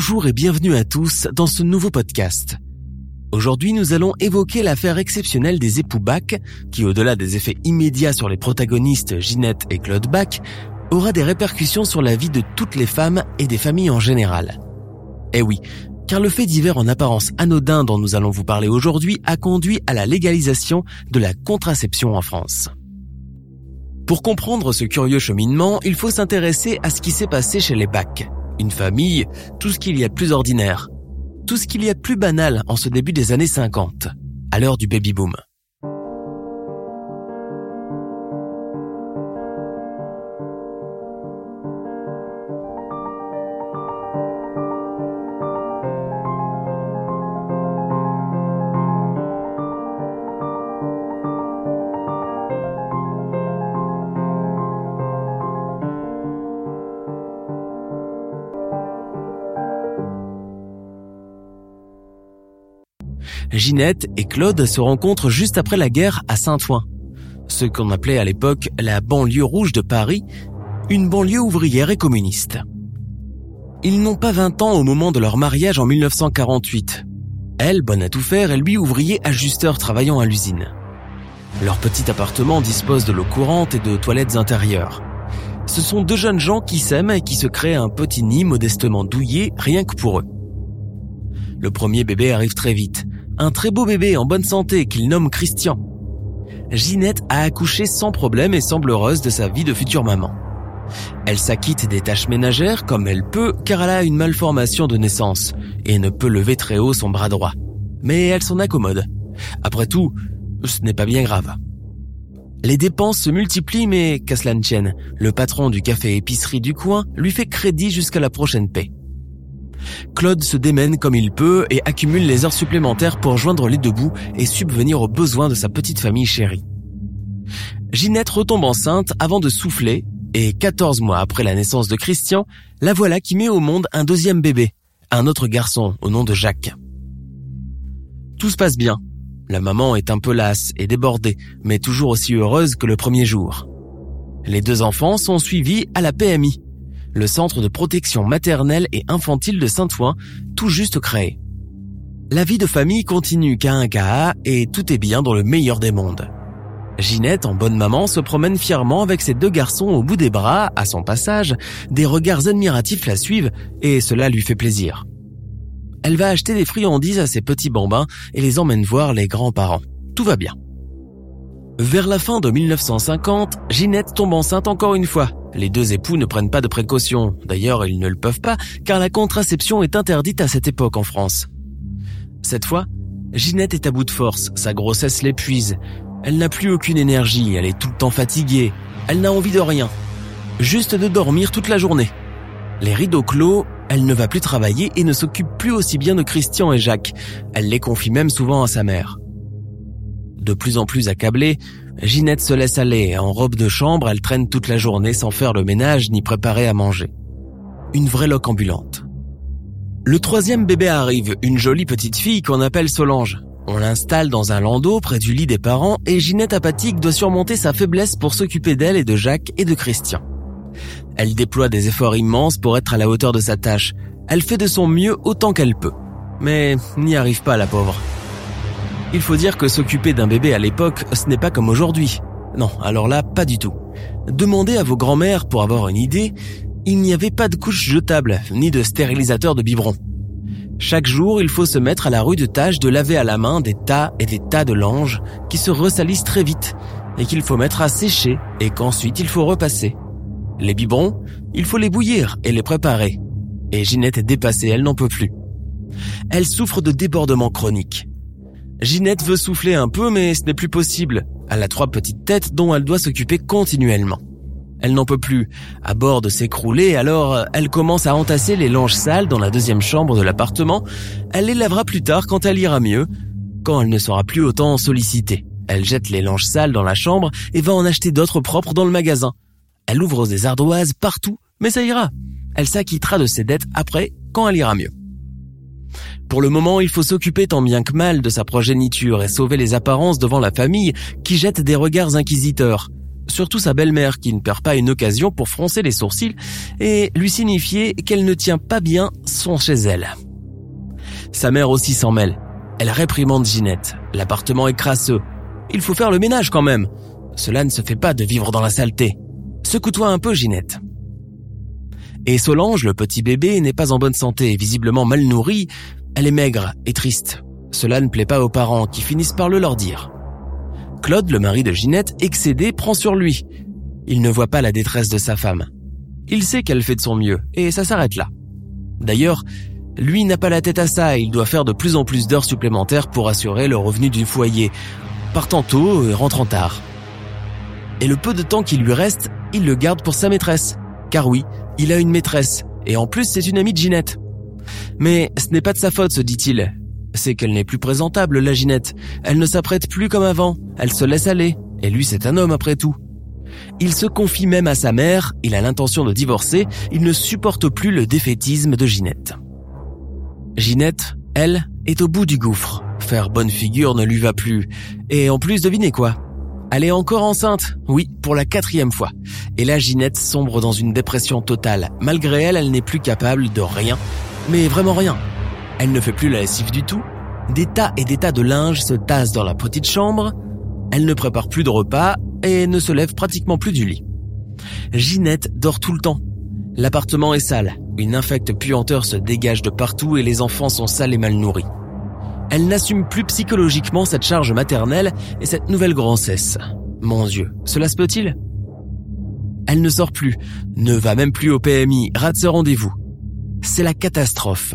Bonjour et bienvenue à tous dans ce nouveau podcast. Aujourd'hui, nous allons évoquer l'affaire exceptionnelle des époux Bach, qui au-delà des effets immédiats sur les protagonistes Ginette et Claude Bach, aura des répercussions sur la vie de toutes les femmes et des familles en général. Eh oui, car le fait divers en apparence anodin dont nous allons vous parler aujourd'hui a conduit à la légalisation de la contraception en France. Pour comprendre ce curieux cheminement, il faut s'intéresser à ce qui s'est passé chez les Bach, une famille, tout ce qu'il y a de plus ordinaire, tout ce qu'il y a de plus banal en ce début des années 50, à l'heure du baby-boom. Ginette et Claude se rencontrent juste après la guerre à Saint-Ouen, ce qu'on appelait à l'époque la banlieue rouge de Paris, une banlieue ouvrière et communiste. Ils n'ont pas 20 ans au moment de leur mariage en 1948. Elle, bonne à tout faire, et lui ouvrier ajusteur travaillant à l'usine. Leur petit appartement dispose de l'eau courante et de toilettes intérieures. Ce sont deux jeunes gens qui s'aiment et qui se créent un petit nid modestement douillé rien que pour eux. Le premier bébé arrive très vite, un très beau bébé en bonne santé qu'il nomme Christian. Ginette a accouché sans problème et semble heureuse de sa vie de future maman. Elle s'acquitte des tâches ménagères comme elle peut car elle a une malformation de naissance et ne peut lever très haut son bras droit. Mais elle s'en accommode. Après tout, ce n'est pas bien grave. Les dépenses se multiplient mais qu'à cela ne tienne, le patron du café épicerie du coin lui fait crédit jusqu'à la prochaine paix. Claude se démène comme il peut et accumule les heures supplémentaires pour joindre les deux bouts et subvenir aux besoins de sa petite famille chérie. Ginette retombe enceinte avant de souffler et 14 mois après la naissance de Christian, la voilà qui met au monde un deuxième bébé, un autre garçon au nom de Jacques. Tout se passe bien. La maman est un peu lasse et débordée, mais toujours aussi heureuse que le premier jour. Les deux enfants sont suivis à la PMI, le centre de protection maternelle et infantile de Saint-Ouen, tout juste créé. La vie de famille continue qu'à un cas et tout est bien dans le meilleur des mondes. Ginette, en bonne maman, se promène fièrement avec ses deux garçons au bout des bras, à son passage, des regards admiratifs la suivent et cela lui fait plaisir. Elle va acheter des friandises à ses petits bambins et les emmène voir les grands-parents. Tout va bien. Vers la fin de 1950, Ginette tombe enceinte encore une fois. Les deux époux ne prennent pas de précautions. D'ailleurs, ils ne le peuvent pas, car la contraception est interdite à cette époque en France. Cette fois, Ginette est à bout de force, sa grossesse l'épuise. Elle n'a plus aucune énergie, elle est tout le temps fatiguée, elle n'a envie de rien. Juste de dormir toute la journée. Les rideaux clos, elle ne va plus travailler et ne s'occupe plus aussi bien de Christian et Jacques. Elle les confie même souvent à sa mère. De plus en plus accablée, Ginette se laisse aller. En robe de chambre, elle traîne toute la journée sans faire le ménage ni préparer à manger. Une vraie loque ambulante. Le troisième bébé arrive, une jolie petite fille qu'on appelle Solange. On l'installe dans un landau près du lit des parents et Ginette apathique doit surmonter sa faiblesse pour s'occuper d'elle et de Jacques et de Christian. Elle déploie des efforts immenses pour être à la hauteur de sa tâche. Elle fait de son mieux autant qu'elle peut. Mais n'y arrive pas la pauvre. Il faut dire que s'occuper d'un bébé à l'époque, ce n'est pas comme aujourd'hui. Non, alors là, pas du tout. Demandez à vos grands-mères pour avoir une idée, il n'y avait pas de couche jetable, ni de stérilisateur de biberon. Chaque jour, il faut se mettre à la rude tâche de laver à la main des tas et des tas de langes qui se ressalissent très vite et qu'il faut mettre à sécher et qu'ensuite il faut repasser. Les biberons, il faut les bouillir et les préparer. Et Ginette est dépassée, elle n'en peut plus. Elle souffre de débordement chronique. Ginette veut souffler un peu, mais ce n'est plus possible. Elle a trois petites têtes dont elle doit s'occuper continuellement. Elle n'en peut plus. À bord de s'écrouler, alors elle commence à entasser les langes sales dans la deuxième chambre de l'appartement. Elle les lavera plus tard quand elle ira mieux, quand elle ne sera plus autant sollicitée. Elle jette les langes sales dans la chambre et va en acheter d'autres propres dans le magasin. Elle ouvre des ardoises partout, mais ça ira. Elle s'acquittera de ses dettes après, quand elle ira mieux. Pour le moment, il faut s'occuper tant bien que mal de sa progéniture et sauver les apparences devant la famille qui jette des regards inquisiteurs. Surtout sa belle-mère qui ne perd pas une occasion pour froncer les sourcils et lui signifier qu'elle ne tient pas bien son chez elle. Sa mère aussi s'en mêle. Elle réprimande Ginette. L'appartement est crasseux. Il faut faire le ménage quand même. Cela ne se fait pas de vivre dans la saleté. Secoue-toi un peu, Ginette. Et Solange, le petit bébé, n'est pas en bonne santé, visiblement mal nourrie. Elle est maigre et triste. Cela ne plaît pas aux parents qui finissent par le leur dire. Claude, le mari de Ginette, excédé, prend sur lui. Il ne voit pas la détresse de sa femme. Il sait qu'elle fait de son mieux, et ça s'arrête là. D'ailleurs, lui n'a pas la tête à ça, il doit faire de plus en plus d'heures supplémentaires pour assurer le revenu du foyer, partant tôt et rentrant tard. Et le peu de temps qui lui reste, il le garde pour sa maîtresse. Car oui, il a une maîtresse, et en plus c'est une amie de Ginette. Mais ce n'est pas de sa faute, se dit-il. C'est qu'elle n'est plus présentable, la Ginette. Elle ne s'apprête plus comme avant, elle se laisse aller, et lui c'est un homme après tout. Il se confie même à sa mère, il a l'intention de divorcer, il ne supporte plus le défaitisme de Ginette. Ginette, elle, est au bout du gouffre. Faire bonne figure ne lui va plus. Et en plus, devinez quoi? Elle est encore enceinte, oui, pour la quatrième fois. Et là, Ginette sombre dans une dépression totale. Malgré elle, elle n'est plus capable de rien, mais vraiment rien. Elle ne fait plus la lessive du tout. Des tas et des tas de linge se tassent dans la petite chambre. Elle ne prépare plus de repas et ne se lève pratiquement plus du lit. Ginette dort tout le temps. L'appartement est sale. Une infecte puanteur se dégage de partout et les enfants sont sales et mal nourris. Elle n'assume plus psychologiquement cette charge maternelle et cette nouvelle grossesse. Mon Dieu, cela se peut-il? Elle ne sort plus, ne va même plus au PMI, rate ce rendez-vous. C'est la catastrophe.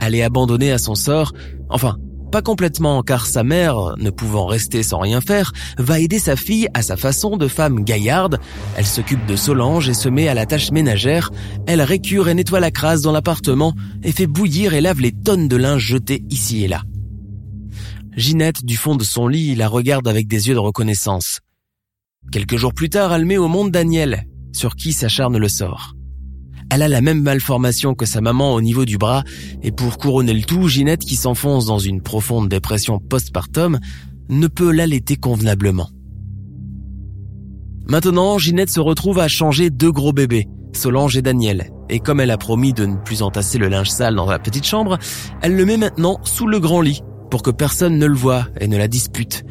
Elle est abandonnée à son sort, enfin, pas complètement car sa mère, ne pouvant rester sans rien faire, va aider sa fille à sa façon de femme gaillarde. Elle s'occupe de Solange et se met à la tâche ménagère. Elle récure et nettoie la crasse dans l'appartement et fait bouillir et lave les tonnes de linge jetés ici et là. Ginette, du fond de son lit, la regarde avec des yeux de reconnaissance. Quelques jours plus tard, elle met au monde Daniel, sur qui s'acharne le sort. Elle a la même malformation que sa maman au niveau du bras, et pour couronner le tout, Ginette, qui s'enfonce dans une profonde dépression postpartum, ne peut l'allaiter convenablement. Maintenant, Ginette se retrouve à changer deux gros bébés, Solange et Daniel, et comme elle a promis de ne plus entasser le linge sale dans la petite chambre, elle le met maintenant sous le grand lit, pour que personne ne le voie et ne la dispute,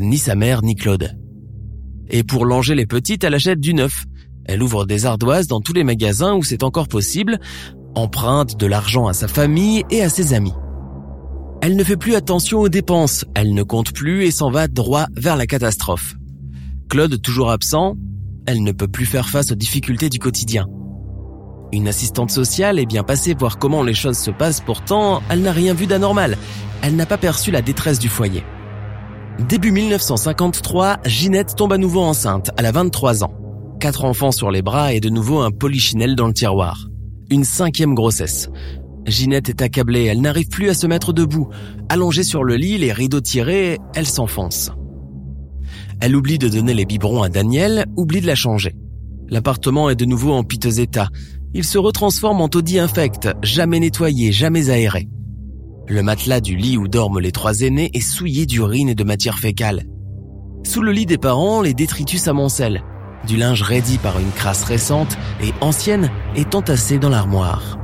ni sa mère ni Claude. Et pour langer les petites, elle achète du neuf, elle ouvre des ardoises dans tous les magasins où c'est encore possible, emprunte de l'argent à sa famille et à ses amis. Elle ne fait plus attention aux dépenses, elle ne compte plus et s'en va droit vers la catastrophe. Claude toujours absent, elle ne peut plus faire face aux difficultés du quotidien. Une assistante sociale est bien passée voir comment les choses se passent, pourtant elle n'a rien vu d'anormal, elle n'a pas perçu la détresse du foyer. Début 1953, Ginette tombe à nouveau enceinte, elle a 23 ans quatre enfants sur les bras et de nouveau un polichinelle dans le tiroir. Une cinquième grossesse. Ginette est accablée, elle n'arrive plus à se mettre debout. Allongée sur le lit, les rideaux tirés, elle s'enfonce. Elle oublie de donner les biberons à Daniel, oublie de la changer. L'appartement est de nouveau en piteux état. Il se retransforme en taudis infect, jamais nettoyé, jamais aéré. Le matelas du lit où dorment les trois aînés est souillé d'urine et de matière fécale. Sous le lit des parents, les détritus s'amoncellent du linge raidi par une crasse récente et ancienne est entassé dans l'armoire.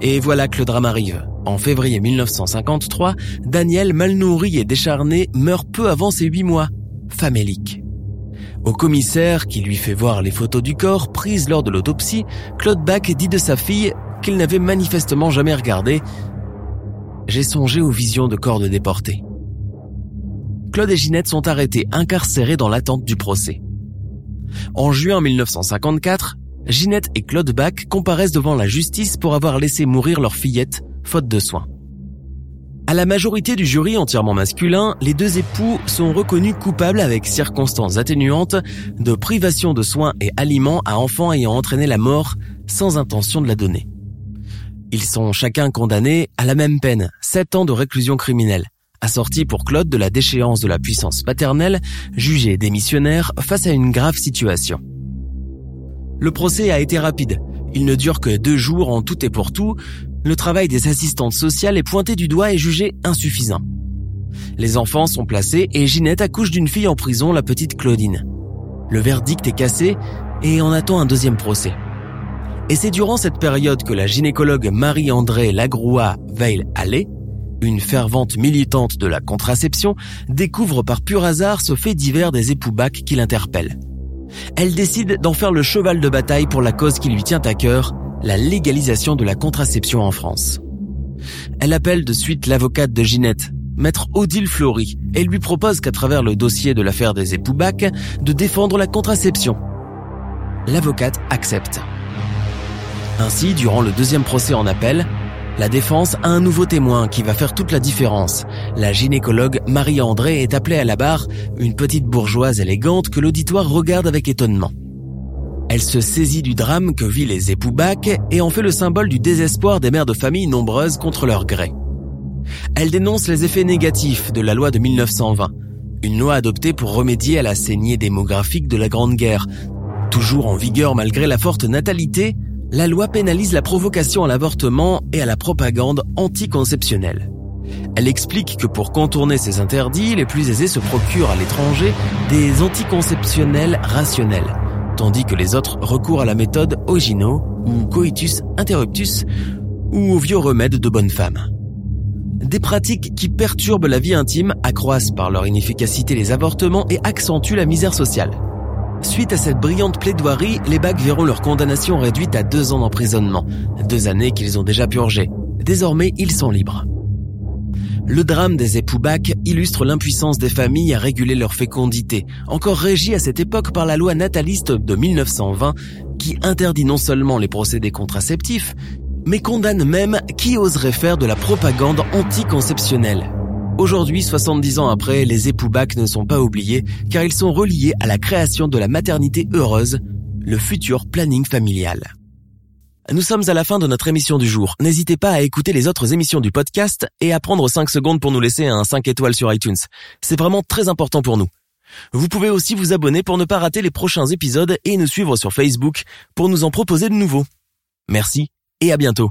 Et voilà que le drame arrive. En février 1953, Daniel, mal nourri et décharné, meurt peu avant ses huit mois, famélique. Au commissaire, qui lui fait voir les photos du corps prises lors de l'autopsie, Claude Bach dit de sa fille qu'il n'avait manifestement jamais regardé. J'ai songé aux visions de corps de déportés. Claude et Ginette sont arrêtés, incarcérés dans l'attente du procès. En juin 1954, Ginette et Claude Bach comparaissent devant la justice pour avoir laissé mourir leur fillette faute de soins. À la majorité du jury entièrement masculin, les deux époux sont reconnus coupables avec circonstances atténuantes de privation de soins et aliments à enfants ayant entraîné la mort sans intention de la donner. Ils sont chacun condamnés à la même peine, 7 ans de réclusion criminelle, assorti pour Claude de la déchéance de la puissance paternelle, jugé démissionnaire face à une grave situation. Le procès a été rapide. Il ne dure que deux jours en tout et pour tout. Le travail des assistantes sociales est pointé du doigt et jugé insuffisant. Les enfants sont placés et Ginette accouche d'une fille en prison, la petite Claudine. Le verdict est cassé et on attend un deuxième procès. Et c'est durant cette période que la gynécologue Marie-André Lagroua Veil Allais une fervente militante de la contraception, découvre par pur hasard ce fait divers des époux bacs qui l'interpelle. Elle décide d'en faire le cheval de bataille pour la cause qui lui tient à cœur, la légalisation de la contraception en France. Elle appelle de suite l'avocate de Ginette, maître Odile Fleury, et lui propose qu'à travers le dossier de l'affaire des époux Bach, de défendre la contraception. L'avocate accepte. Ainsi, durant le deuxième procès en appel, la défense a un nouveau témoin qui va faire toute la différence. La gynécologue Marie-André est appelée à la barre, une petite bourgeoise élégante que l'auditoire regarde avec étonnement. Elle se saisit du drame que vit les époux Bach et en fait le symbole du désespoir des mères de famille nombreuses contre leur gré. Elle dénonce les effets négatifs de la loi de 1920, une loi adoptée pour remédier à la saignée démographique de la Grande Guerre, toujours en vigueur malgré la forte natalité, la loi pénalise la provocation à l'avortement et à la propagande anticonceptionnelle. Elle explique que pour contourner ces interdits, les plus aisés se procurent à l'étranger des anticonceptionnels rationnels, tandis que les autres recourent à la méthode Ogino ou coitus interruptus ou aux vieux remèdes de bonne femme. Des pratiques qui perturbent la vie intime accroissent par leur inefficacité les avortements et accentuent la misère sociale. Suite à cette brillante plaidoirie, les bacs verront leur condamnation réduite à deux ans d'emprisonnement, deux années qu'ils ont déjà purgées. Désormais, ils sont libres. Le drame des époux Bach illustre l'impuissance des familles à réguler leur fécondité, encore régie à cette époque par la loi nataliste de 1920 qui interdit non seulement les procédés contraceptifs, mais condamne même qui oserait faire de la propagande anticonceptionnelle. Aujourd'hui, 70 ans après, les époux Bach ne sont pas oubliés car ils sont reliés à la création de la maternité heureuse, le futur planning familial. Nous sommes à la fin de notre émission du jour. N'hésitez pas à écouter les autres émissions du podcast et à prendre 5 secondes pour nous laisser un 5 étoiles sur iTunes. C'est vraiment très important pour nous. Vous pouvez aussi vous abonner pour ne pas rater les prochains épisodes et nous suivre sur Facebook pour nous en proposer de nouveaux. Merci et à bientôt.